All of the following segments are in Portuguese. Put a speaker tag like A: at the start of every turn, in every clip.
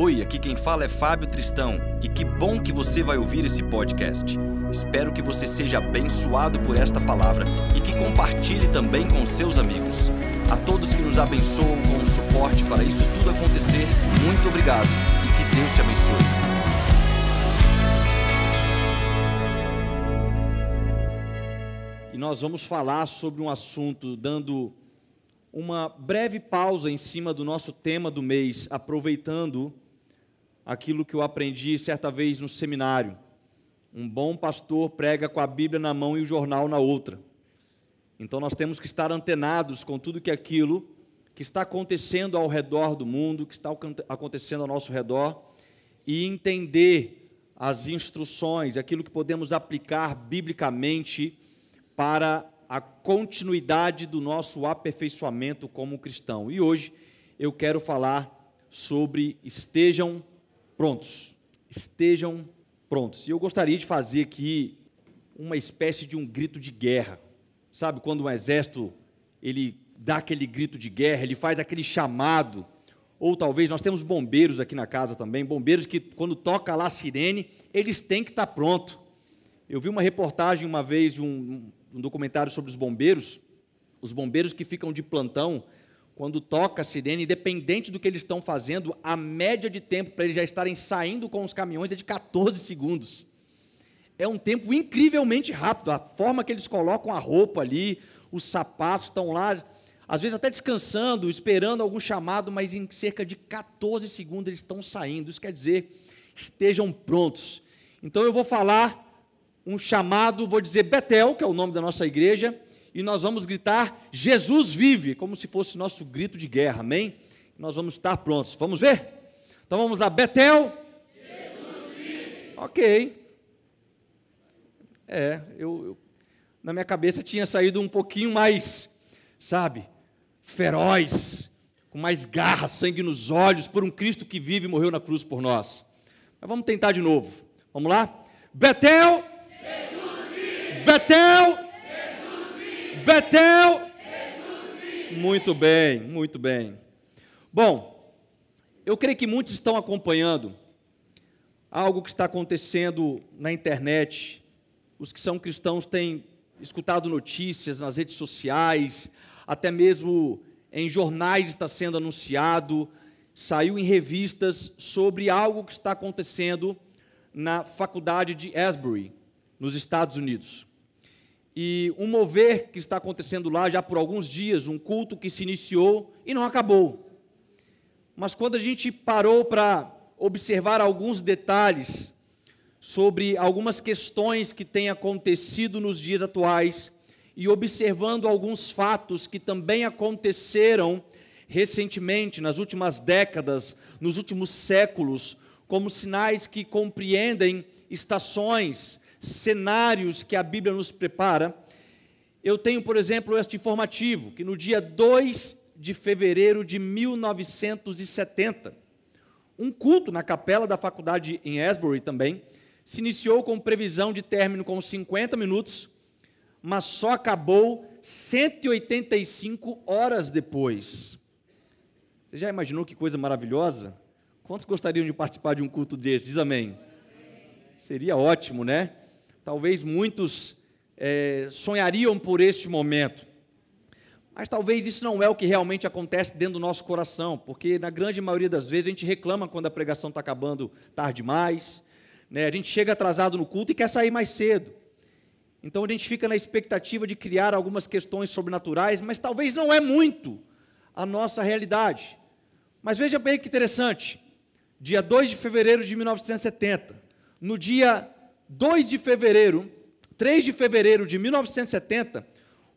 A: Oi, aqui quem fala é Fábio Tristão e que bom que você vai ouvir esse podcast. Espero que você seja abençoado por esta palavra e que compartilhe também com seus amigos. A todos que nos abençoam com o suporte para isso tudo acontecer, muito obrigado e que Deus te abençoe.
B: E nós vamos falar sobre um assunto dando uma breve pausa em cima do nosso tema do mês, aproveitando aquilo que eu aprendi certa vez no seminário. Um bom pastor prega com a Bíblia na mão e o jornal na outra. Então nós temos que estar antenados com tudo que aquilo que está acontecendo ao redor do mundo, que está acontecendo ao nosso redor, e entender as instruções, aquilo que podemos aplicar biblicamente para a continuidade do nosso aperfeiçoamento como cristão. E hoje eu quero falar sobre estejam prontos. Estejam prontos. E eu gostaria de fazer aqui uma espécie de um grito de guerra. Sabe quando um exército ele dá aquele grito de guerra, ele faz aquele chamado, ou talvez nós temos bombeiros aqui na casa também, bombeiros que quando toca lá a sirene, eles têm que estar pronto. Eu vi uma reportagem uma vez de um, um documentário sobre os bombeiros, os bombeiros que ficam de plantão, quando toca a sirene, independente do que eles estão fazendo, a média de tempo para eles já estarem saindo com os caminhões é de 14 segundos. É um tempo incrivelmente rápido. A forma que eles colocam a roupa ali, os sapatos estão lá, às vezes até descansando, esperando algum chamado, mas em cerca de 14 segundos eles estão saindo. Isso quer dizer, estejam prontos. Então eu vou falar um chamado, vou dizer Betel, que é o nome da nossa igreja, e nós vamos gritar: Jesus vive, como se fosse nosso grito de guerra, amém? Nós vamos estar prontos. Vamos ver? Então vamos lá, Betel. Jesus vive. Ok. É, eu, eu na minha cabeça tinha saído um pouquinho mais, sabe, feroz, com mais garra, sangue nos olhos, por um Cristo que vive e morreu na cruz por nós. Mas vamos tentar de novo. Vamos lá? Betel. Betel. Betel. Muito bem, muito bem. Bom, eu creio que muitos estão acompanhando algo que está acontecendo na internet. Os que são cristãos têm escutado notícias nas redes sociais, até mesmo em jornais está sendo anunciado, saiu em revistas sobre algo que está acontecendo na faculdade de Asbury, nos Estados Unidos e um mover que está acontecendo lá já por alguns dias, um culto que se iniciou e não acabou. Mas quando a gente parou para observar alguns detalhes sobre algumas questões que têm acontecido nos dias atuais e observando alguns fatos que também aconteceram recentemente, nas últimas décadas, nos últimos séculos, como sinais que compreendem estações, cenários que a Bíblia nos prepara, eu tenho, por exemplo, este informativo, que no dia 2 de fevereiro de 1970, um culto na capela da faculdade em Asbury também, se iniciou com previsão de término com 50 minutos, mas só acabou 185 horas depois. Você já imaginou que coisa maravilhosa? Quantos gostariam de participar de um culto desse? Diz amém. Seria ótimo, né? Talvez muitos é, sonhariam por este momento. Mas talvez isso não é o que realmente acontece dentro do nosso coração, porque na grande maioria das vezes a gente reclama quando a pregação está acabando tarde demais, né? a gente chega atrasado no culto e quer sair mais cedo. Então a gente fica na expectativa de criar algumas questões sobrenaturais, mas talvez não é muito a nossa realidade. Mas veja bem que interessante, dia 2 de fevereiro de 1970, no dia 2 de fevereiro, 3 de fevereiro de 1970,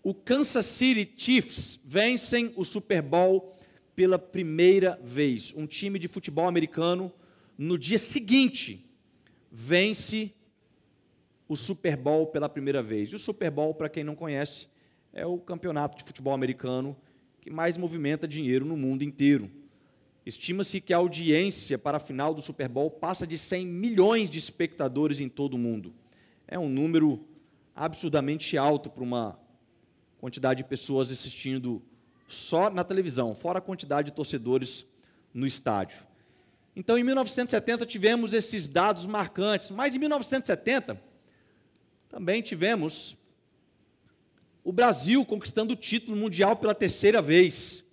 B: o Kansas City Chiefs vencem o Super Bowl pela primeira vez. Um time de futebol americano, no dia seguinte, vence o Super Bowl pela primeira vez. E o Super Bowl, para quem não conhece, é o campeonato de futebol americano que mais movimenta dinheiro no mundo inteiro. Estima-se que a audiência para a final do Super Bowl passa de 100 milhões de espectadores em todo o mundo. É um número absurdamente alto para uma quantidade de pessoas assistindo só na televisão, fora a quantidade de torcedores no estádio. Então, em 1970 tivemos esses dados marcantes, mas em 1970 também tivemos o Brasil conquistando o título mundial pela terceira vez,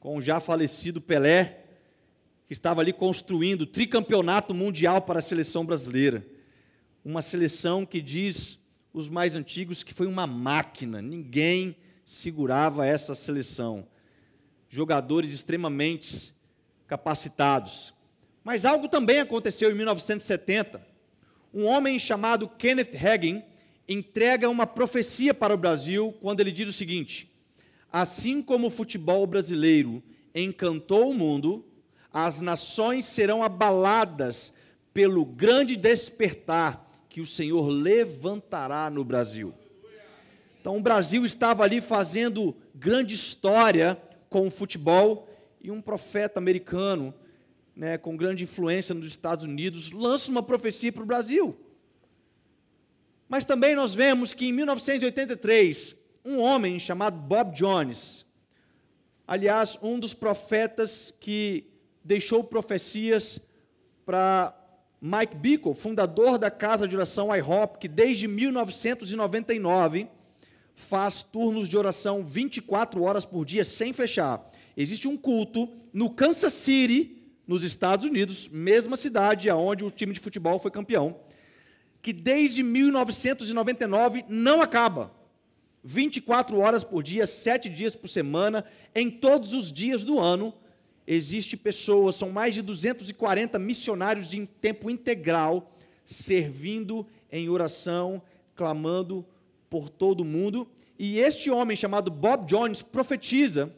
B: com o já falecido Pelé, que estava ali construindo o tricampeonato mundial para a seleção brasileira. Uma seleção que diz os mais antigos que foi uma máquina, ninguém segurava essa seleção. Jogadores extremamente capacitados. Mas algo também aconteceu em 1970. Um homem chamado Kenneth Hagin entrega uma profecia para o Brasil quando ele diz o seguinte: Assim como o futebol brasileiro encantou o mundo, as nações serão abaladas pelo grande despertar que o Senhor levantará no Brasil. Então, o Brasil estava ali fazendo grande história com o futebol e um profeta americano, né, com grande influência nos Estados Unidos, lança uma profecia para o Brasil. Mas também nós vemos que em 1983, um homem chamado Bob Jones, aliás, um dos profetas que deixou profecias para Mike Bickle, fundador da casa de oração IHOP, que desde 1999 faz turnos de oração 24 horas por dia sem fechar. Existe um culto no Kansas City, nos Estados Unidos, mesma cidade aonde o time de futebol foi campeão, que desde 1999 não acaba. 24 horas por dia, 7 dias por semana, em todos os dias do ano, existe pessoas, são mais de 240 missionários em tempo integral, servindo em oração, clamando por todo mundo. E este homem chamado Bob Jones profetiza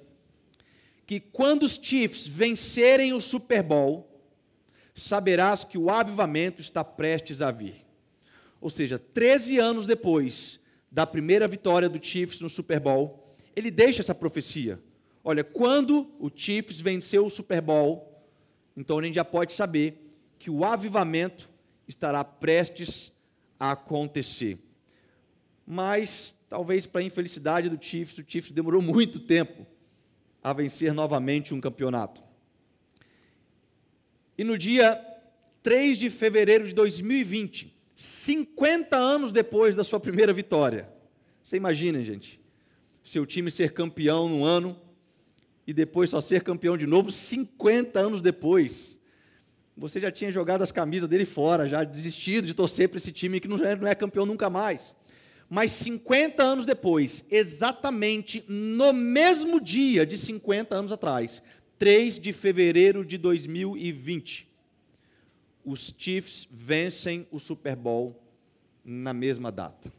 B: que quando os Chiefs vencerem o Super Bowl, saberás que o avivamento está prestes a vir. Ou seja, 13 anos depois da primeira vitória do Chiefs no Super Bowl, ele deixa essa profecia. Olha, quando o Chiefs venceu o Super Bowl, então a gente já pode saber que o avivamento estará prestes a acontecer. Mas, talvez para a infelicidade do Chiefs, o Chiefs demorou muito tempo a vencer novamente um campeonato. E no dia 3 de fevereiro de 2020, 50 anos depois da sua primeira vitória, você imagina, gente, seu time ser campeão no ano, e depois só ser campeão de novo 50 anos depois. Você já tinha jogado as camisas dele fora, já desistido de torcer para esse time que não é, não é campeão nunca mais. Mas 50 anos depois, exatamente no mesmo dia de 50 anos atrás, 3 de fevereiro de 2020, os Chiefs vencem o Super Bowl na mesma data.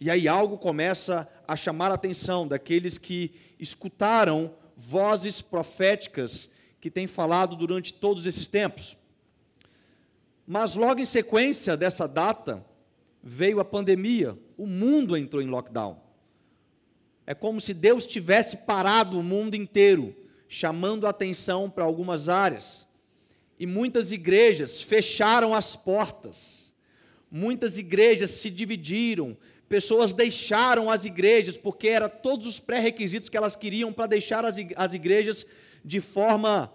B: E aí algo começa a chamar a atenção daqueles que escutaram vozes proféticas que têm falado durante todos esses tempos. Mas logo em sequência dessa data, veio a pandemia, o mundo entrou em lockdown. É como se Deus tivesse parado o mundo inteiro, chamando a atenção para algumas áreas. E muitas igrejas fecharam as portas. Muitas igrejas se dividiram, pessoas deixaram as igrejas, porque eram todos os pré-requisitos que elas queriam para deixar as, as igrejas de forma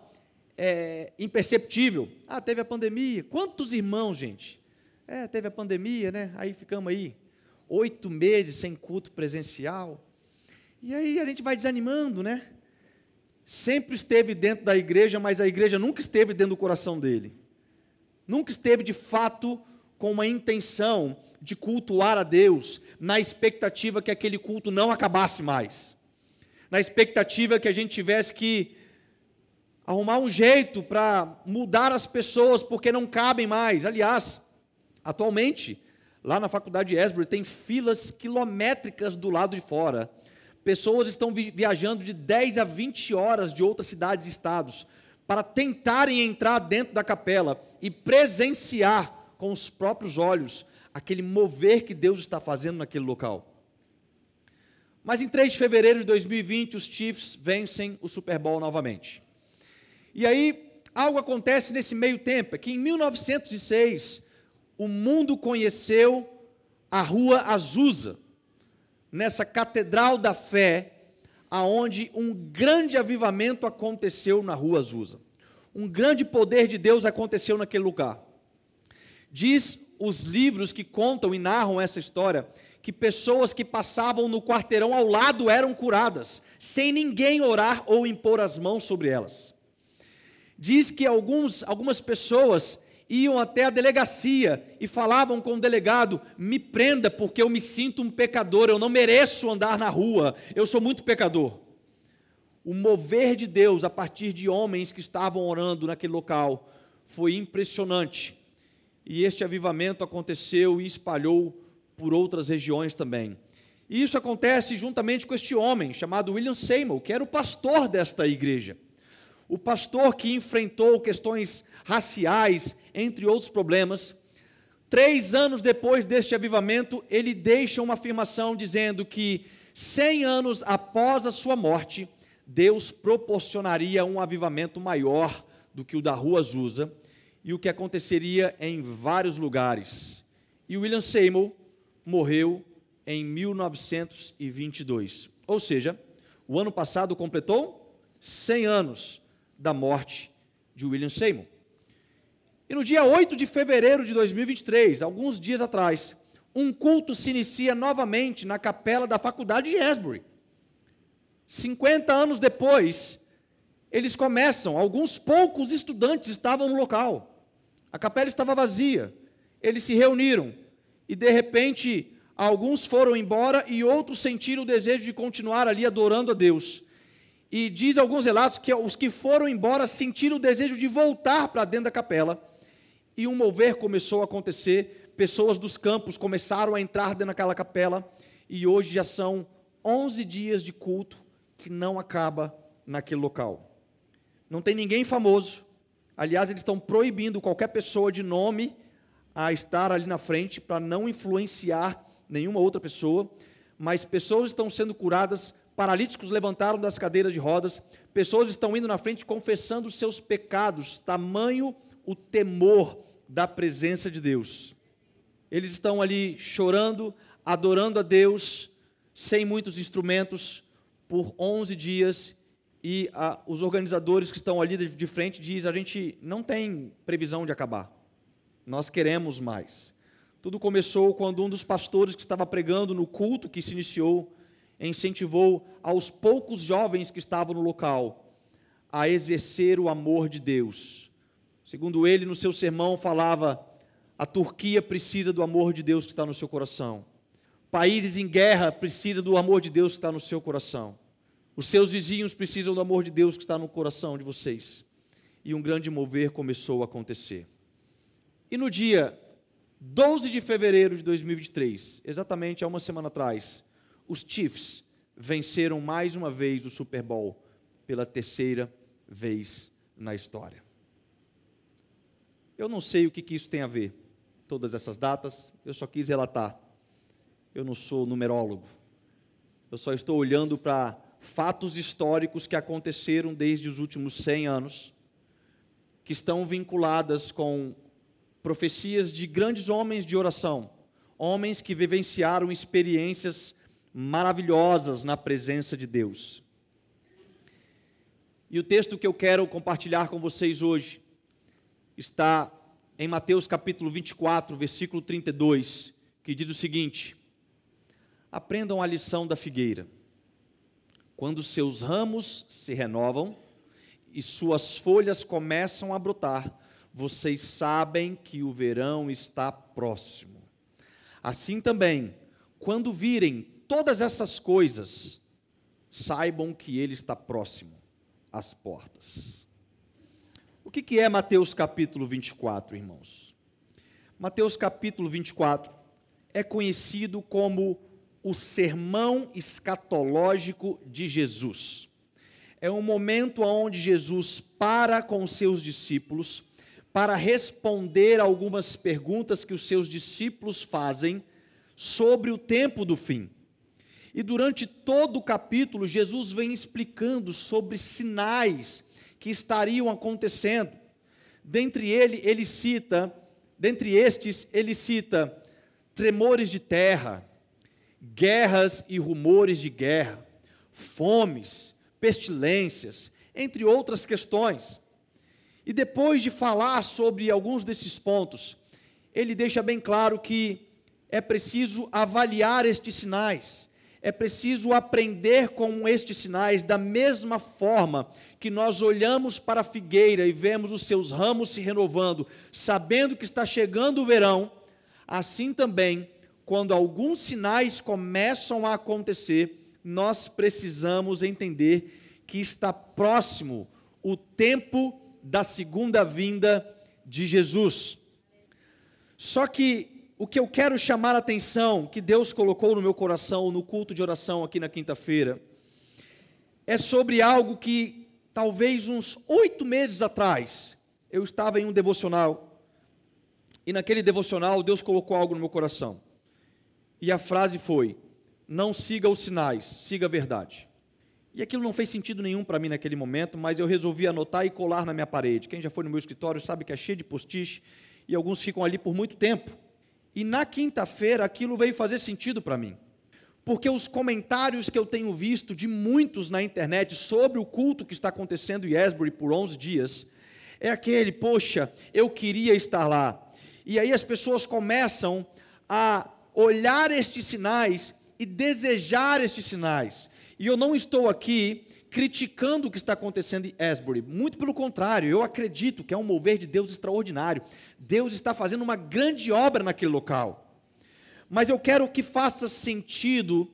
B: é, imperceptível. Ah, teve a pandemia. Quantos irmãos, gente? É, teve a pandemia, né? Aí ficamos aí oito meses sem culto presencial. E aí a gente vai desanimando, né? Sempre esteve dentro da igreja, mas a igreja nunca esteve dentro do coração dele. Nunca esteve de fato com uma intenção de cultuar a Deus, na expectativa que aquele culto não acabasse mais, na expectativa que a gente tivesse que arrumar um jeito para mudar as pessoas porque não cabem mais. Aliás, atualmente, lá na faculdade de Esbury, tem filas quilométricas do lado de fora. Pessoas estão viajando de 10 a 20 horas de outras cidades e estados para tentarem entrar dentro da capela e presenciar com os próprios olhos aquele mover que Deus está fazendo naquele local. Mas em 3 de fevereiro de 2020, os Chiefs vencem o Super Bowl novamente. E aí, algo acontece nesse meio tempo, é que em 1906, o mundo conheceu a Rua Azusa, nessa Catedral da Fé, aonde um grande avivamento aconteceu na Rua Azusa. Um grande poder de Deus aconteceu naquele lugar. Diz os livros que contam e narram essa história que pessoas que passavam no quarteirão ao lado eram curadas, sem ninguém orar ou impor as mãos sobre elas. Diz que alguns, algumas pessoas iam até a delegacia e falavam com o delegado: me prenda, porque eu me sinto um pecador, eu não mereço andar na rua, eu sou muito pecador. O mover de Deus a partir de homens que estavam orando naquele local foi impressionante. E este avivamento aconteceu e espalhou por outras regiões também. E isso acontece juntamente com este homem chamado William Seymour, que era o pastor desta igreja. O pastor que enfrentou questões raciais, entre outros problemas. Três anos depois deste avivamento, ele deixa uma afirmação dizendo que, cem anos após a sua morte, Deus proporcionaria um avivamento maior do que o da Rua Azusa e o que aconteceria em vários lugares. E William Seymour morreu em 1922. Ou seja, o ano passado completou 100 anos da morte de William Seymour. E no dia 8 de fevereiro de 2023, alguns dias atrás, um culto se inicia novamente na capela da faculdade de Esbury. 50 anos depois, eles começam, alguns poucos estudantes estavam no local. A capela estava vazia. Eles se reuniram e de repente alguns foram embora e outros sentiram o desejo de continuar ali adorando a Deus. E diz alguns relatos que os que foram embora sentiram o desejo de voltar para dentro da capela e um mover começou a acontecer, pessoas dos campos começaram a entrar dentro daquela capela, e hoje já são 11 dias de culto que não acaba naquele local. Não tem ninguém famoso, aliás, eles estão proibindo qualquer pessoa de nome a estar ali na frente para não influenciar nenhuma outra pessoa, mas pessoas estão sendo curadas, paralíticos levantaram das cadeiras de rodas, pessoas estão indo na frente confessando seus pecados, tamanho o temor da presença de Deus. Eles estão ali chorando, adorando a Deus, sem muitos instrumentos, por 11 dias, e a, os organizadores que estão ali de, de frente dizem: a gente não tem previsão de acabar, nós queremos mais. Tudo começou quando um dos pastores que estava pregando no culto que se iniciou incentivou aos poucos jovens que estavam no local a exercer o amor de Deus Segundo ele, no seu sermão, falava: a Turquia precisa do amor de Deus que está no seu coração. Países em guerra precisam do amor de Deus que está no seu coração. Os seus vizinhos precisam do amor de Deus que está no coração de vocês. E um grande mover começou a acontecer. E no dia 12 de fevereiro de 2023, exatamente há uma semana atrás, os Chiefs venceram mais uma vez o Super Bowl pela terceira vez na história. Eu não sei o que, que isso tem a ver, todas essas datas, eu só quis relatar. Eu não sou numerólogo. Eu só estou olhando para fatos históricos que aconteceram desde os últimos 100 anos, que estão vinculadas com profecias de grandes homens de oração, homens que vivenciaram experiências maravilhosas na presença de Deus. E o texto que eu quero compartilhar com vocês hoje está em Mateus capítulo 24, versículo 32, que diz o seguinte: Aprendam a lição da figueira. Quando seus ramos se renovam e suas folhas começam a brotar, vocês sabem que o verão está próximo. Assim também, quando virem todas essas coisas, saibam que ele está próximo às portas. O que, que é Mateus capítulo 24, irmãos? Mateus capítulo 24 é conhecido como o sermão escatológico de Jesus. É um momento onde Jesus para com os seus discípulos para responder algumas perguntas que os seus discípulos fazem sobre o tempo do fim. E durante todo o capítulo, Jesus vem explicando sobre sinais que estariam acontecendo. Dentre ele, ele cita, dentre estes, ele cita tremores de terra, guerras e rumores de guerra, fomes, pestilências, entre outras questões. E depois de falar sobre alguns desses pontos, ele deixa bem claro que é preciso avaliar estes sinais, é preciso aprender com estes sinais da mesma forma que nós olhamos para a figueira e vemos os seus ramos se renovando, sabendo que está chegando o verão, assim também, quando alguns sinais começam a acontecer, nós precisamos entender que está próximo o tempo da segunda vinda de Jesus. Só que o que eu quero chamar a atenção, que Deus colocou no meu coração no culto de oração aqui na quinta-feira, é sobre algo que talvez uns oito meses atrás eu estava em um devocional e naquele devocional Deus colocou algo no meu coração. E a frase foi: Não siga os sinais, siga a verdade. E aquilo não fez sentido nenhum para mim naquele momento, mas eu resolvi anotar e colar na minha parede. Quem já foi no meu escritório sabe que é cheio de postiche e alguns ficam ali por muito tempo. E na quinta-feira aquilo veio fazer sentido para mim. Porque os comentários que eu tenho visto de muitos na internet sobre o culto que está acontecendo em Esbury por 11 dias, é aquele, poxa, eu queria estar lá. E aí as pessoas começam a olhar estes sinais e desejar estes sinais. E eu não estou aqui criticando o que está acontecendo em Asbury. Muito pelo contrário, eu acredito que é um mover de Deus extraordinário. Deus está fazendo uma grande obra naquele local. Mas eu quero que faça sentido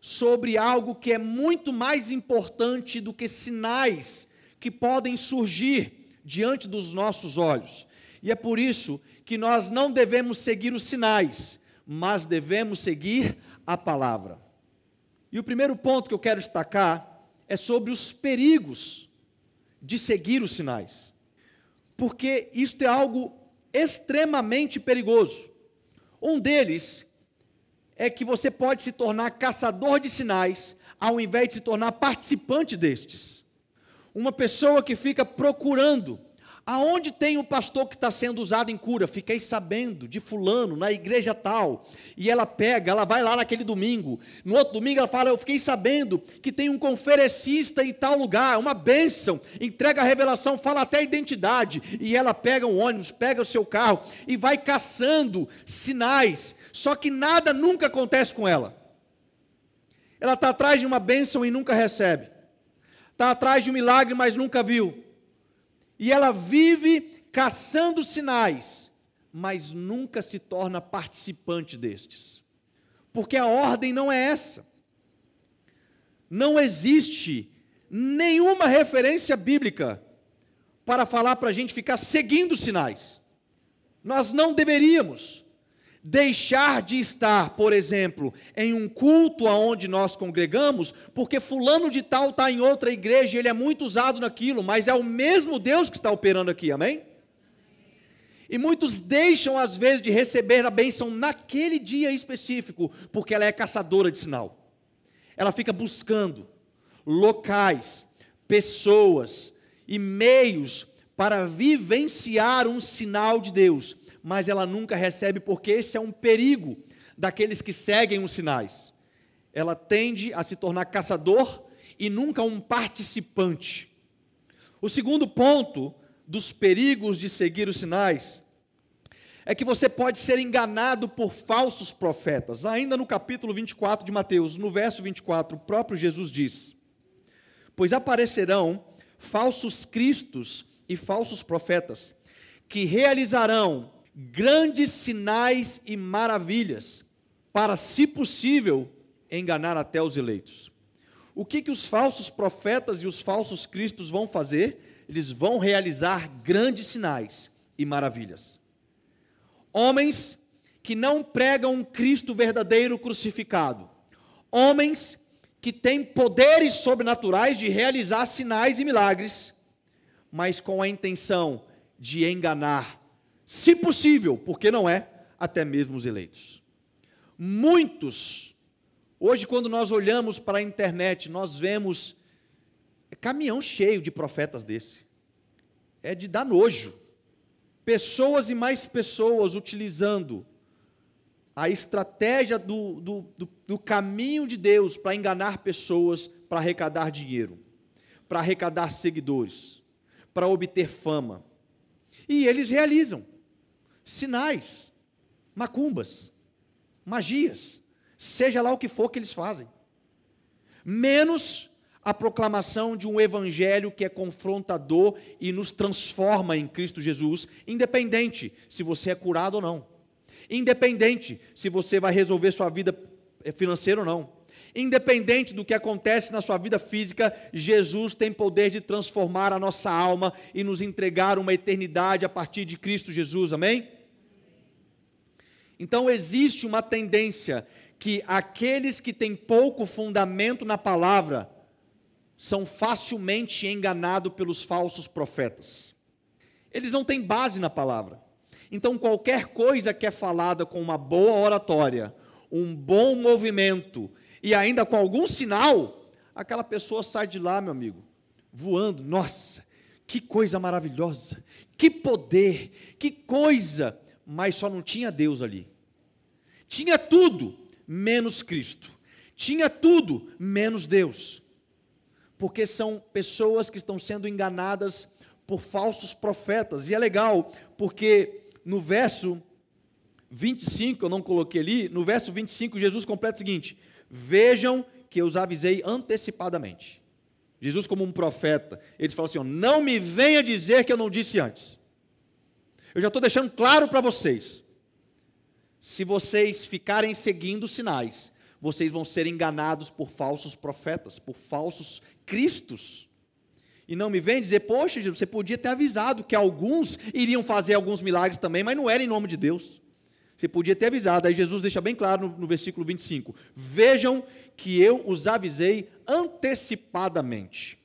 B: sobre algo que é muito mais importante do que sinais que podem surgir diante dos nossos olhos. E é por isso que nós não devemos seguir os sinais, mas devemos seguir a palavra. E o primeiro ponto que eu quero destacar é sobre os perigos de seguir os sinais. Porque isto é algo extremamente perigoso. Um deles é que você pode se tornar caçador de sinais ao invés de se tornar participante destes. Uma pessoa que fica procurando Aonde tem o pastor que está sendo usado em cura? Fiquei sabendo de fulano, na igreja tal. E ela pega, ela vai lá naquele domingo. No outro domingo ela fala, eu fiquei sabendo que tem um conferencista em tal lugar, uma bênção. Entrega a revelação, fala até a identidade. E ela pega um ônibus, pega o seu carro e vai caçando sinais. Só que nada nunca acontece com ela. Ela está atrás de uma bênção e nunca recebe. Está atrás de um milagre, mas nunca viu e ela vive caçando sinais, mas nunca se torna participante destes. Porque a ordem não é essa. Não existe nenhuma referência bíblica para falar para a gente ficar seguindo sinais. Nós não deveríamos deixar de estar, por exemplo, em um culto aonde nós congregamos, porque fulano de tal está em outra igreja, ele é muito usado naquilo, mas é o mesmo Deus que está operando aqui, amém? E muitos deixam, às vezes, de receber a bênção naquele dia específico, porque ela é caçadora de sinal. Ela fica buscando locais, pessoas e meios para vivenciar um sinal de Deus mas ela nunca recebe, porque esse é um perigo daqueles que seguem os sinais. Ela tende a se tornar caçador e nunca um participante. O segundo ponto dos perigos de seguir os sinais é que você pode ser enganado por falsos profetas. Ainda no capítulo 24 de Mateus, no verso 24, o próprio Jesus diz: Pois aparecerão falsos cristos e falsos profetas, que realizarão grandes sinais e maravilhas, para, se possível, enganar até os eleitos. O que, que os falsos profetas e os falsos cristos vão fazer? Eles vão realizar grandes sinais e maravilhas. Homens que não pregam um Cristo verdadeiro crucificado. Homens que têm poderes sobrenaturais de realizar sinais e milagres, mas com a intenção de enganar se possível, porque não é, até mesmo os eleitos. Muitos, hoje, quando nós olhamos para a internet, nós vemos caminhão cheio de profetas desse. É de dar nojo. Pessoas e mais pessoas utilizando a estratégia do, do, do, do caminho de Deus para enganar pessoas, para arrecadar dinheiro, para arrecadar seguidores, para obter fama E eles realizam sinais, macumbas, magias, seja lá o que for que eles fazem. Menos a proclamação de um evangelho que é confrontador e nos transforma em Cristo Jesus, independente se você é curado ou não. Independente se você vai resolver sua vida financeira ou não. Independente do que acontece na sua vida física, Jesus tem poder de transformar a nossa alma e nos entregar uma eternidade a partir de Cristo Jesus, amém? Então existe uma tendência que aqueles que têm pouco fundamento na palavra são facilmente enganados pelos falsos profetas. Eles não têm base na palavra. Então, qualquer coisa que é falada com uma boa oratória, um bom movimento e ainda com algum sinal, aquela pessoa sai de lá, meu amigo, voando. Nossa, que coisa maravilhosa, que poder, que coisa, mas só não tinha Deus ali. Tinha tudo, menos Cristo. Tinha tudo, menos Deus porque são pessoas que estão sendo enganadas por falsos profetas. E é legal, porque no verso 25, eu não coloquei ali, no verso 25, Jesus completa o seguinte: Vejam que eu os avisei antecipadamente. Jesus, como um profeta, ele fala assim: Não me venha dizer que eu não disse antes. Eu já estou deixando claro para vocês. Se vocês ficarem seguindo sinais, vocês vão ser enganados por falsos profetas, por falsos cristos. E não me vem dizer, poxa, você podia ter avisado que alguns iriam fazer alguns milagres também, mas não era em nome de Deus. Você podia ter avisado. Aí Jesus deixa bem claro no, no versículo 25: Vejam que eu os avisei antecipadamente.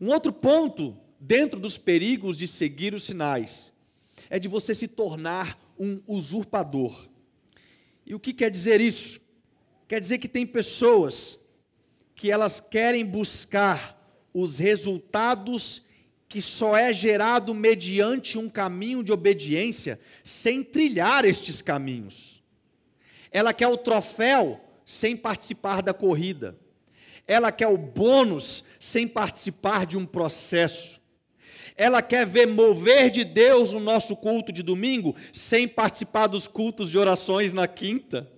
B: Um outro ponto, dentro dos perigos de seguir os sinais, é de você se tornar um usurpador. E o que quer dizer isso? Quer dizer que tem pessoas que elas querem buscar os resultados que só é gerado mediante um caminho de obediência, sem trilhar estes caminhos. Ela quer o troféu sem participar da corrida. Ela quer o bônus sem participar de um processo. Ela quer ver mover de Deus no nosso culto de domingo sem participar dos cultos de orações na quinta.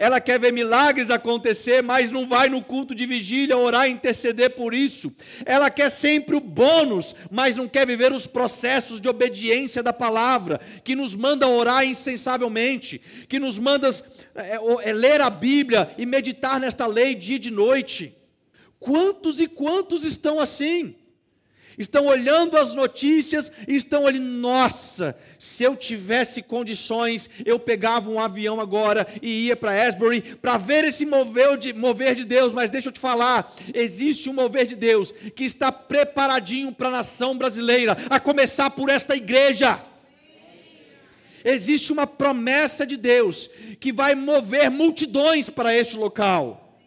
B: Ela quer ver milagres acontecer, mas não vai no culto de vigília orar e interceder por isso. Ela quer sempre o bônus, mas não quer viver os processos de obediência da palavra, que nos manda orar insensavelmente, que nos manda é, é, ler a Bíblia e meditar nesta lei dia e de noite. Quantos e quantos estão assim? Estão olhando as notícias e estão ali, nossa, se eu tivesse condições, eu pegava um avião agora e ia para Asbury para ver esse mover de, mover de Deus, mas deixa eu te falar, existe um mover de Deus que está preparadinho para a nação brasileira, a começar por esta igreja. Existe uma promessa de Deus que vai mover multidões para este local.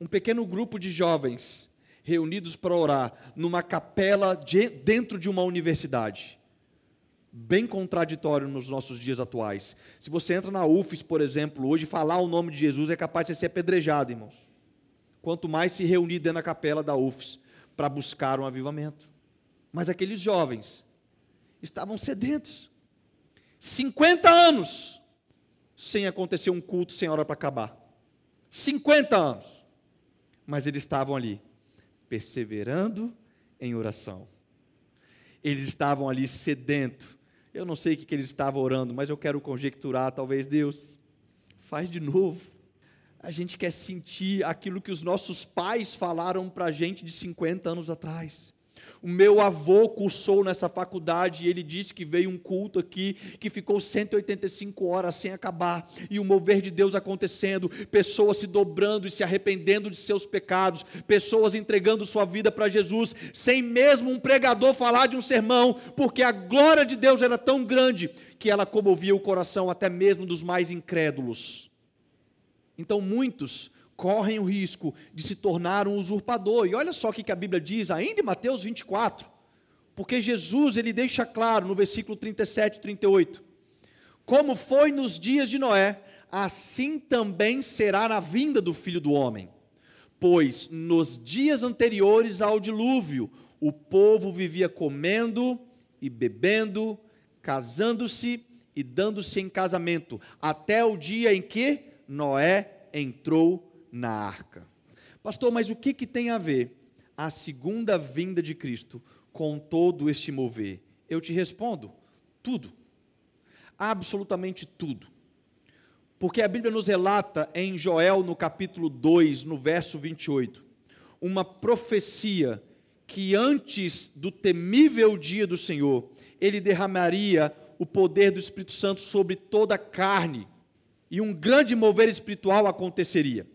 B: Um pequeno grupo de jovens reunidos para orar numa capela de, dentro de uma universidade. Bem contraditório nos nossos dias atuais. Se você entra na UFES, por exemplo, hoje falar o nome de Jesus é capaz de ser apedrejado, irmãos. Quanto mais se reunir dentro da capela da UFES para buscar um avivamento. Mas aqueles jovens estavam sedentos. 50 anos sem acontecer um culto sem hora para acabar. 50 anos. Mas eles estavam ali perseverando em oração. Eles estavam ali sedento. Eu não sei o que eles estavam orando, mas eu quero conjecturar, talvez Deus, faz de novo. A gente quer sentir aquilo que os nossos pais falaram para a gente de 50 anos atrás. O meu avô cursou nessa faculdade e ele disse que veio um culto aqui que ficou 185 horas sem acabar e o mover de Deus acontecendo, pessoas se dobrando e se arrependendo de seus pecados, pessoas entregando sua vida para Jesus, sem mesmo um pregador falar de um sermão, porque a glória de Deus era tão grande que ela comovia o coração até mesmo dos mais incrédulos. Então muitos correm o risco de se tornar um usurpador. E olha só o que a Bíblia diz, ainda em Mateus 24, porque Jesus ele deixa claro no versículo 37 e 38: Como foi nos dias de Noé, assim também será na vinda do filho do homem. Pois nos dias anteriores ao dilúvio, o povo vivia comendo e bebendo, casando-se e dando-se em casamento, até o dia em que Noé entrou na arca. Pastor, mas o que, que tem a ver a segunda vinda de Cristo com todo este mover? Eu te respondo: tudo. Absolutamente tudo. Porque a Bíblia nos relata em Joel, no capítulo 2, no verso 28, uma profecia que antes do temível dia do Senhor, ele derramaria o poder do Espírito Santo sobre toda a carne, e um grande mover espiritual aconteceria.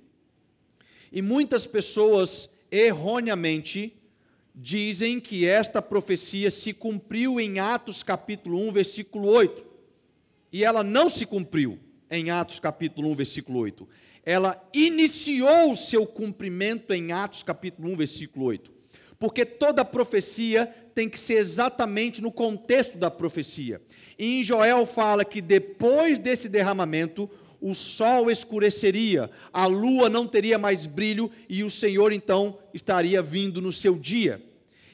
B: E muitas pessoas erroneamente dizem que esta profecia se cumpriu em Atos capítulo 1, versículo 8. E ela não se cumpriu em Atos capítulo 1, versículo 8. Ela iniciou o seu cumprimento em Atos capítulo 1, versículo 8. Porque toda profecia tem que ser exatamente no contexto da profecia. E em Joel fala que depois desse derramamento, o sol escureceria, a lua não teria mais brilho e o Senhor então estaria vindo no seu dia.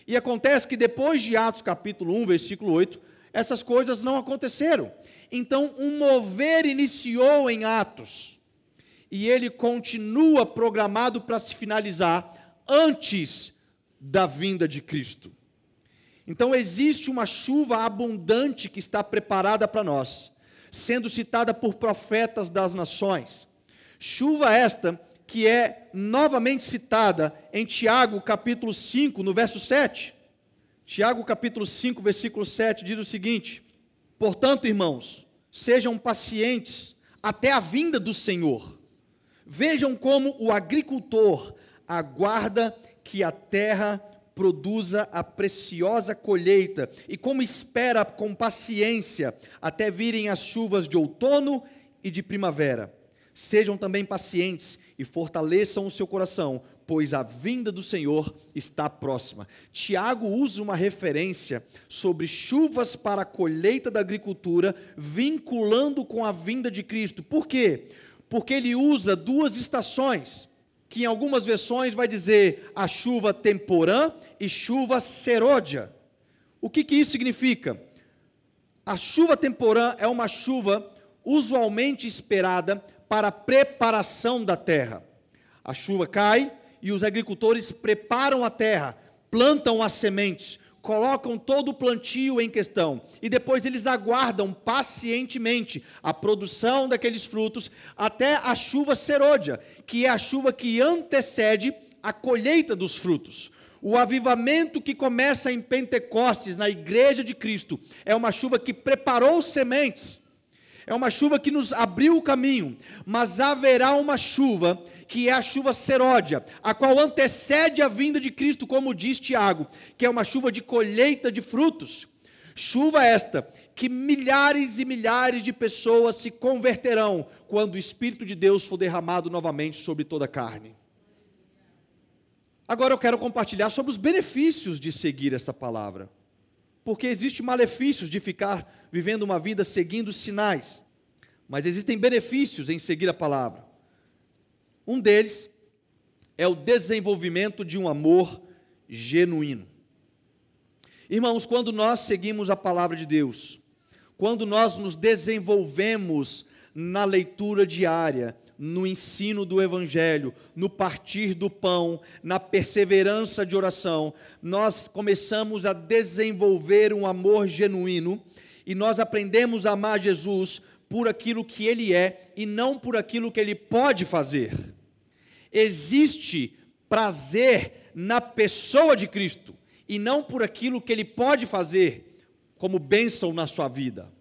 B: E acontece que depois de Atos capítulo 1, versículo 8, essas coisas não aconteceram. Então, um mover iniciou em Atos, e ele continua programado para se finalizar antes da vinda de Cristo. Então, existe uma chuva abundante que está preparada para nós, sendo citada por profetas das nações. Chuva esta que é novamente citada em Tiago, capítulo 5, no verso 7. Tiago, capítulo 5, versículo 7 diz o seguinte: Portanto, irmãos, sejam pacientes até a vinda do Senhor. Vejam como o agricultor aguarda que a terra produza a preciosa colheita e como espera com paciência até virem as chuvas de outono e de primavera. Sejam também pacientes e fortaleçam o seu coração, pois a vinda do Senhor está próxima. Tiago usa uma referência sobre chuvas para a colheita da agricultura, vinculando com a vinda de Cristo. Por quê? Porque ele usa duas estações, que em algumas versões vai dizer a chuva temporã e chuva serôdia. O que, que isso significa? A chuva temporã é uma chuva usualmente esperada para a preparação da terra. A chuva cai, e os agricultores preparam a terra, plantam as sementes, colocam todo o plantio em questão e depois eles aguardam pacientemente a produção daqueles frutos até a chuva serôdia, que é a chuva que antecede a colheita dos frutos. O avivamento que começa em Pentecostes, na igreja de Cristo, é uma chuva que preparou sementes, é uma chuva que nos abriu o caminho, mas haverá uma chuva que é a chuva seródia, a qual antecede a vinda de Cristo, como diz Tiago, que é uma chuva de colheita de frutos. Chuva esta que milhares e milhares de pessoas se converterão quando o Espírito de Deus for derramado novamente sobre toda a carne. Agora eu quero compartilhar sobre os benefícios de seguir essa palavra. Porque existem malefícios de ficar vivendo uma vida seguindo sinais, mas existem benefícios em seguir a palavra. Um deles é o desenvolvimento de um amor genuíno. Irmãos, quando nós seguimos a palavra de Deus, quando nós nos desenvolvemos na leitura diária, no ensino do Evangelho, no partir do pão, na perseverança de oração, nós começamos a desenvolver um amor genuíno e nós aprendemos a amar Jesus por aquilo que ele é e não por aquilo que ele pode fazer. Existe prazer na pessoa de Cristo e não por aquilo que ele pode fazer como bênção na sua vida.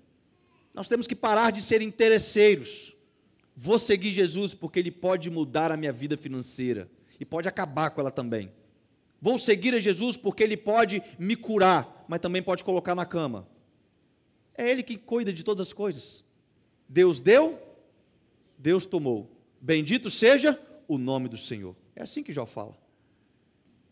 B: Nós temos que parar de ser interesseiros. Vou seguir Jesus porque ele pode mudar a minha vida financeira e pode acabar com ela também. Vou seguir a Jesus porque ele pode me curar, mas também pode colocar na cama. É ele que cuida de todas as coisas. Deus deu, Deus tomou. Bendito seja o nome do Senhor. É assim que Jó fala.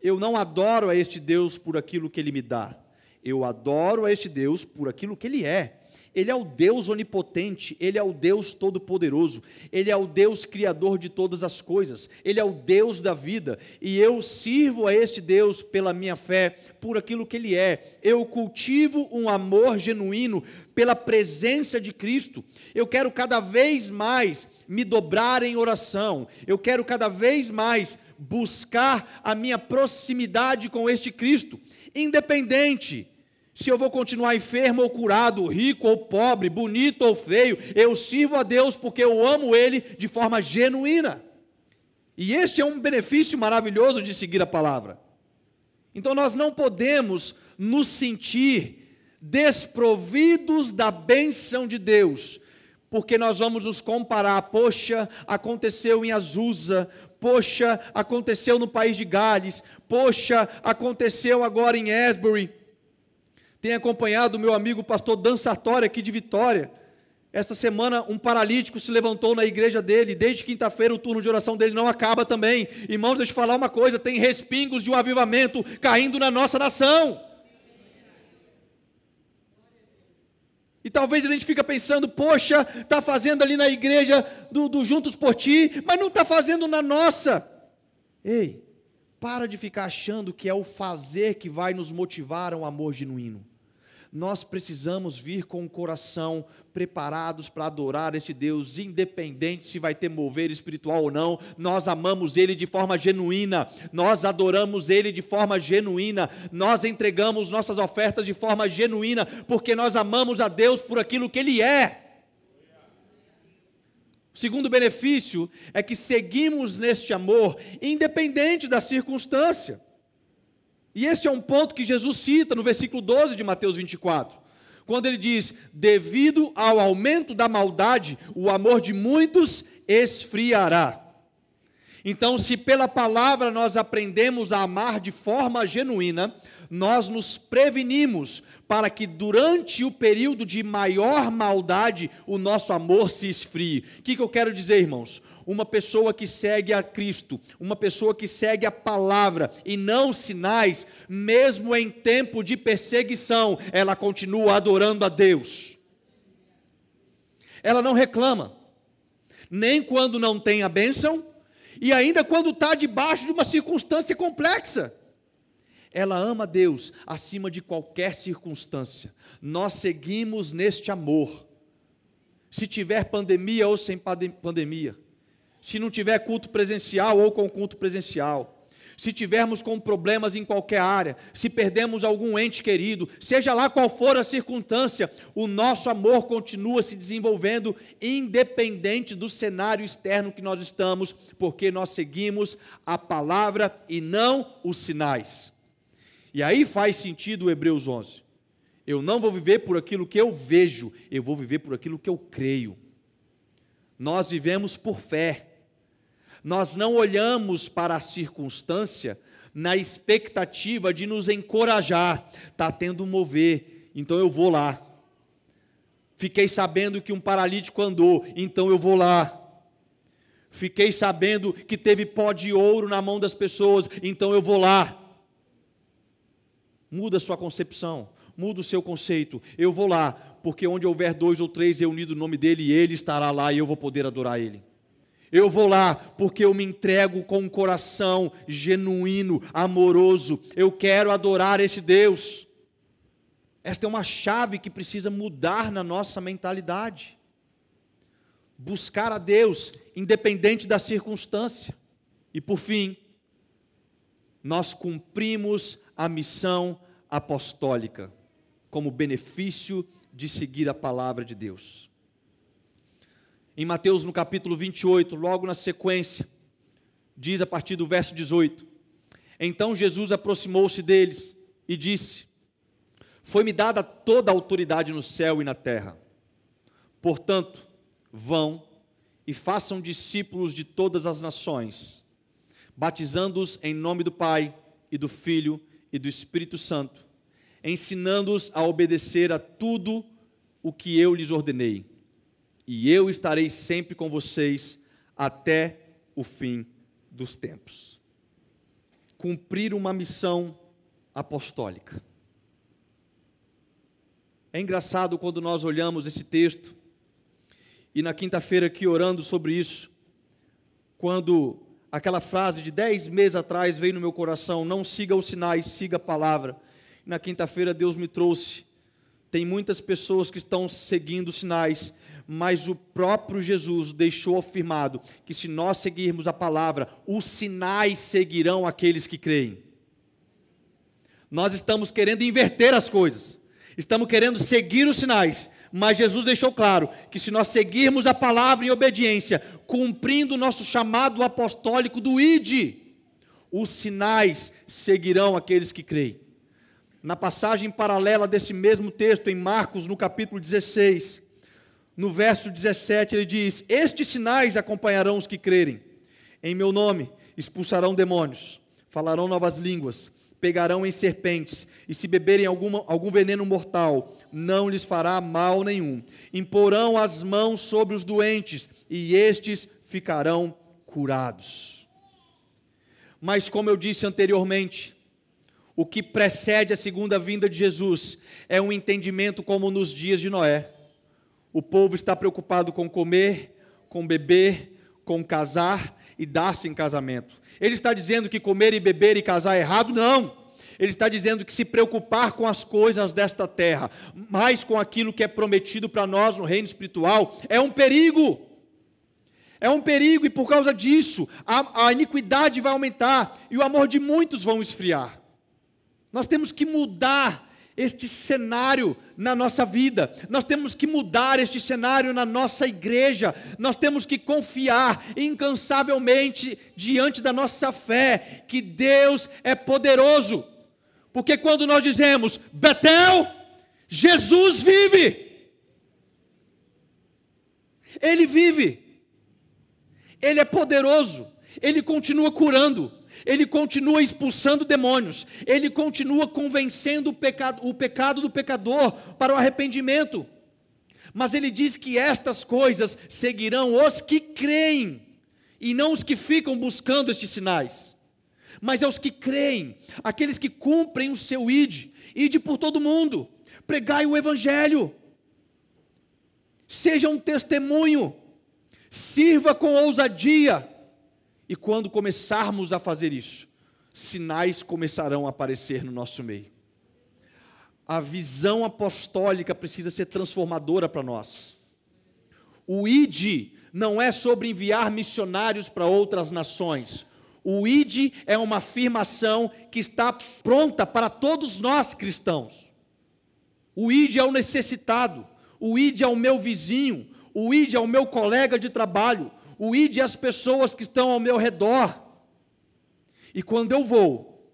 B: Eu não adoro a este Deus por aquilo que ele me dá. Eu adoro a este Deus por aquilo que ele é. Ele é o Deus onipotente, Ele é o Deus todo-poderoso, Ele é o Deus criador de todas as coisas, Ele é o Deus da vida, e eu sirvo a este Deus pela minha fé, por aquilo que Ele é. Eu cultivo um amor genuíno pela presença de Cristo. Eu quero cada vez mais me dobrar em oração, eu quero cada vez mais buscar a minha proximidade com este Cristo, independente se eu vou continuar enfermo ou curado, rico ou pobre, bonito ou feio, eu sirvo a Deus porque eu amo Ele de forma genuína. E este é um benefício maravilhoso de seguir a palavra. Então nós não podemos nos sentir desprovidos da bênção de Deus, porque nós vamos nos comparar, poxa, aconteceu em Azusa, poxa, aconteceu no país de Gales, poxa, aconteceu agora em Asbury tem acompanhado o meu amigo pastor Dan Sartori aqui de Vitória. Esta semana, um paralítico se levantou na igreja dele. Desde quinta-feira, o turno de oração dele não acaba também. Irmãos, deixa eu falar uma coisa: tem respingos de um avivamento caindo na nossa nação. E talvez a gente fica pensando, poxa, está fazendo ali na igreja do, do Juntos por Ti, mas não está fazendo na nossa. Ei, para de ficar achando que é o fazer que vai nos motivar a um amor genuíno. Nós precisamos vir com o coração preparados para adorar esse Deus, independente se vai ter mover espiritual ou não, nós amamos Ele de forma genuína, nós adoramos Ele de forma genuína, nós entregamos nossas ofertas de forma genuína, porque nós amamos a Deus por aquilo que Ele é. Segundo benefício é que seguimos neste amor, independente da circunstância. E este é um ponto que Jesus cita no versículo 12 de Mateus 24, quando ele diz: Devido ao aumento da maldade, o amor de muitos esfriará. Então, se pela palavra nós aprendemos a amar de forma genuína, nós nos prevenimos para que durante o período de maior maldade o nosso amor se esfrie. O que, que eu quero dizer, irmãos? Uma pessoa que segue a Cristo, uma pessoa que segue a palavra e não sinais, mesmo em tempo de perseguição, ela continua adorando a Deus. Ela não reclama, nem quando não tem a bênção, e ainda quando está debaixo de uma circunstância complexa. Ela ama Deus acima de qualquer circunstância. Nós seguimos neste amor. Se tiver pandemia ou sem pandemia, se não tiver culto presencial ou com culto presencial, se tivermos com problemas em qualquer área, se perdemos algum ente querido, seja lá qual for a circunstância, o nosso amor continua se desenvolvendo independente do cenário externo que nós estamos, porque nós seguimos a palavra e não os sinais. E aí faz sentido o Hebreus 11. Eu não vou viver por aquilo que eu vejo, eu vou viver por aquilo que eu creio. Nós vivemos por fé. Nós não olhamos para a circunstância na expectativa de nos encorajar. Está tendo um mover, então eu vou lá. Fiquei sabendo que um paralítico andou, então eu vou lá. Fiquei sabendo que teve pó de ouro na mão das pessoas, então eu vou lá. Muda sua concepção, muda o seu conceito. Eu vou lá, porque onde houver dois ou três reunidos no nome dele, ele estará lá e eu vou poder adorar ele. Eu vou lá porque eu me entrego com um coração genuíno, amoroso. Eu quero adorar esse Deus. Esta é uma chave que precisa mudar na nossa mentalidade. Buscar a Deus, independente da circunstância. E por fim, nós cumprimos a missão apostólica como benefício de seguir a palavra de Deus. Em Mateus, no capítulo 28, logo na sequência, diz a partir do verso 18: Então Jesus aproximou-se deles e disse: Foi-me dada toda a autoridade no céu e na terra. Portanto, vão e façam discípulos de todas as nações, batizando-os em nome do Pai e do Filho e do Espírito Santo, ensinando-os a obedecer a tudo o que eu lhes ordenei. E eu estarei sempre com vocês até o fim dos tempos. Cumprir uma missão apostólica. É engraçado quando nós olhamos esse texto, e na quinta-feira aqui orando sobre isso, quando aquela frase de dez meses atrás veio no meu coração: não siga os sinais, siga a palavra. Na quinta-feira Deus me trouxe. Tem muitas pessoas que estão seguindo os sinais, mas o próprio Jesus deixou afirmado que se nós seguirmos a palavra, os sinais seguirão aqueles que creem. Nós estamos querendo inverter as coisas, estamos querendo seguir os sinais, mas Jesus deixou claro que se nós seguirmos a palavra em obediência, cumprindo o nosso chamado apostólico do ID, os sinais seguirão aqueles que creem. Na passagem paralela desse mesmo texto, em Marcos, no capítulo 16, no verso 17, ele diz: Estes sinais acompanharão os que crerem. Em meu nome expulsarão demônios, falarão novas línguas, pegarão em serpentes, e se beberem alguma, algum veneno mortal, não lhes fará mal nenhum. Imporão as mãos sobre os doentes, e estes ficarão curados. Mas, como eu disse anteriormente, o que precede a segunda vinda de Jesus é um entendimento como nos dias de Noé. O povo está preocupado com comer, com beber, com casar e dar-se em casamento. Ele está dizendo que comer e beber e casar é errado? Não. Ele está dizendo que se preocupar com as coisas desta terra, mais com aquilo que é prometido para nós no reino espiritual, é um perigo. É um perigo, e por causa disso, a, a iniquidade vai aumentar e o amor de muitos vão esfriar. Nós temos que mudar este cenário na nossa vida, nós temos que mudar este cenário na nossa igreja, nós temos que confiar incansavelmente diante da nossa fé que Deus é poderoso, porque quando nós dizemos Betel, Jesus vive, Ele vive, Ele é poderoso, Ele continua curando, ele continua expulsando demônios, ele continua convencendo o pecado, o pecado do pecador para o arrependimento. Mas ele diz que estas coisas seguirão os que creem, e não os que ficam buscando estes sinais, mas é os que creem, aqueles que cumprem o seu ide, ide por todo mundo, pregai o evangelho, seja um testemunho, sirva com ousadia, e quando começarmos a fazer isso, sinais começarão a aparecer no nosso meio. A visão apostólica precisa ser transformadora para nós. O ID não é sobre enviar missionários para outras nações. O ID é uma afirmação que está pronta para todos nós cristãos. O ID é o necessitado, o ID é o meu vizinho, o ID é o meu colega de trabalho, o ide as pessoas que estão ao meu redor. E quando eu vou,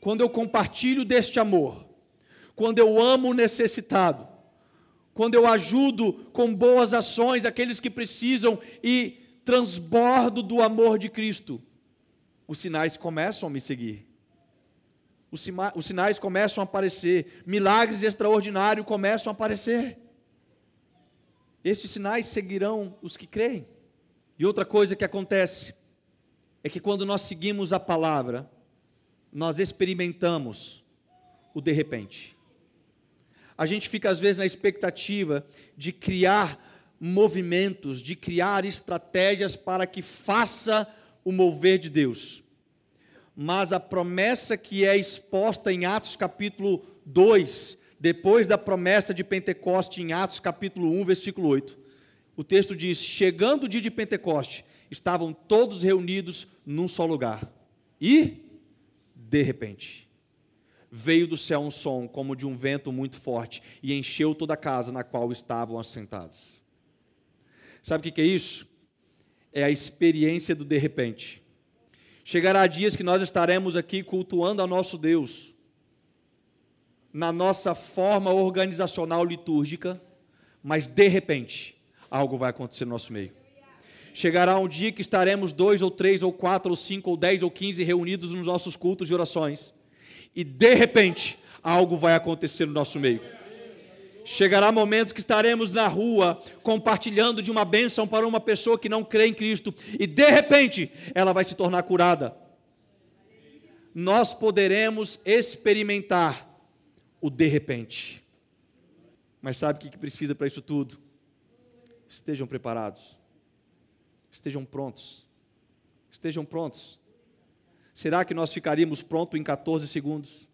B: quando eu compartilho deste amor, quando eu amo o necessitado, quando eu ajudo com boas ações aqueles que precisam e transbordo do amor de Cristo, os sinais começam a me seguir. Os, os sinais começam a aparecer, milagres extraordinários começam a aparecer. Estes sinais seguirão os que creem. E outra coisa que acontece é que quando nós seguimos a palavra, nós experimentamos o de repente. A gente fica às vezes na expectativa de criar movimentos, de criar estratégias para que faça o mover de Deus. Mas a promessa que é exposta em Atos capítulo 2, depois da promessa de Pentecoste em Atos capítulo 1, versículo 8, o texto diz: chegando o dia de Pentecoste, estavam todos reunidos num só lugar. E, de repente, veio do céu um som como de um vento muito forte e encheu toda a casa na qual estavam assentados. Sabe o que é isso? É a experiência do de repente. Chegará dias que nós estaremos aqui cultuando ao nosso Deus, na nossa forma organizacional litúrgica, mas de repente, algo vai acontecer no nosso meio. Chegará um dia que estaremos dois ou três ou quatro ou cinco ou dez ou quinze reunidos nos nossos cultos de orações e de repente algo vai acontecer no nosso meio. Chegará momentos que estaremos na rua compartilhando de uma bênção para uma pessoa que não crê em Cristo e de repente ela vai se tornar curada. Nós poderemos experimentar o de repente. Mas sabe o que precisa para isso tudo? Estejam preparados, estejam prontos, estejam prontos. Será que nós ficaríamos prontos em 14 segundos?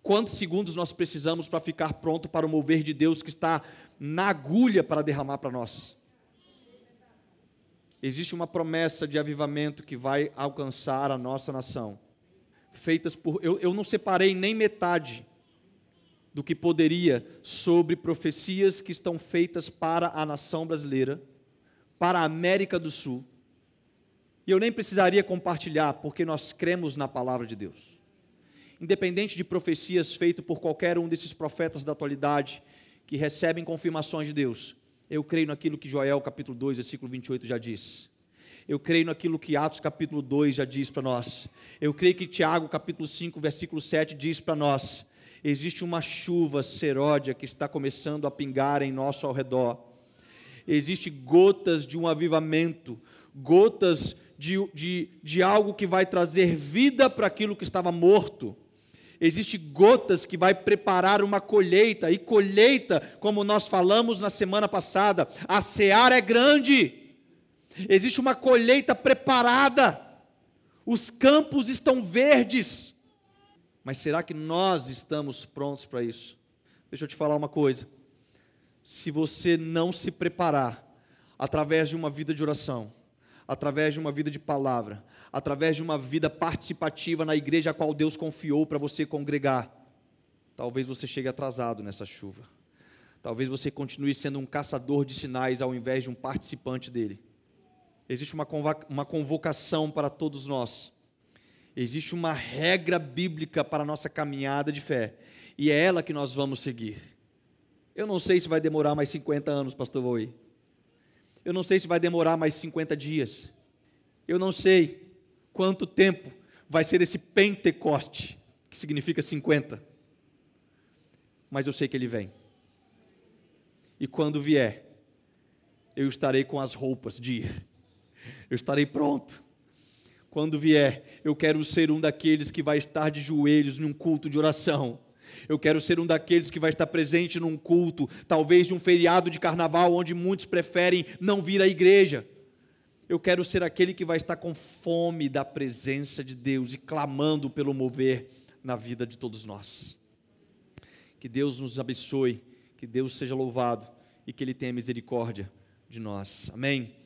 B: Quantos segundos nós precisamos para ficar pronto para o mover de Deus que está na agulha para derramar para nós? Existe uma promessa de avivamento que vai alcançar a nossa nação, feitas por. Eu, eu não separei nem metade do que poderia sobre profecias que estão feitas para a nação brasileira, para a América do Sul. E eu nem precisaria compartilhar, porque nós cremos na palavra de Deus. Independente de profecias feitas por qualquer um desses profetas da atualidade que recebem confirmações de Deus, eu creio naquilo que Joel capítulo 2, versículo 28 já diz. Eu creio naquilo que Atos capítulo 2 já diz para nós. Eu creio que Tiago capítulo 5, versículo 7 diz para nós existe uma chuva seródia que está começando a pingar em nosso ao redor. Existe gotas de um avivamento, gotas de, de, de algo que vai trazer vida para aquilo que estava morto. Existe gotas que vai preparar uma colheita, e colheita, como nós falamos na semana passada, a seara é grande. Existe uma colheita preparada. Os campos estão verdes. Mas será que nós estamos prontos para isso? Deixa eu te falar uma coisa. Se você não se preparar através de uma vida de oração, através de uma vida de palavra, através de uma vida participativa na igreja a qual Deus confiou para você congregar, talvez você chegue atrasado nessa chuva. Talvez você continue sendo um caçador de sinais ao invés de um participante dele. Existe uma convocação para todos nós Existe uma regra bíblica para a nossa caminhada de fé, e é ela que nós vamos seguir. Eu não sei se vai demorar mais 50 anos, pastor Voi. Eu não sei se vai demorar mais 50 dias. Eu não sei quanto tempo vai ser esse Pentecoste, que significa 50. Mas eu sei que ele vem. E quando vier, eu estarei com as roupas de ir. Eu estarei pronto quando vier, eu quero ser um daqueles que vai estar de joelhos num culto de oração. Eu quero ser um daqueles que vai estar presente num culto, talvez de um feriado de carnaval, onde muitos preferem não vir à igreja. Eu quero ser aquele que vai estar com fome da presença de Deus e clamando pelo mover na vida de todos nós. Que Deus nos abençoe, que Deus seja louvado e que Ele tenha misericórdia de nós. Amém.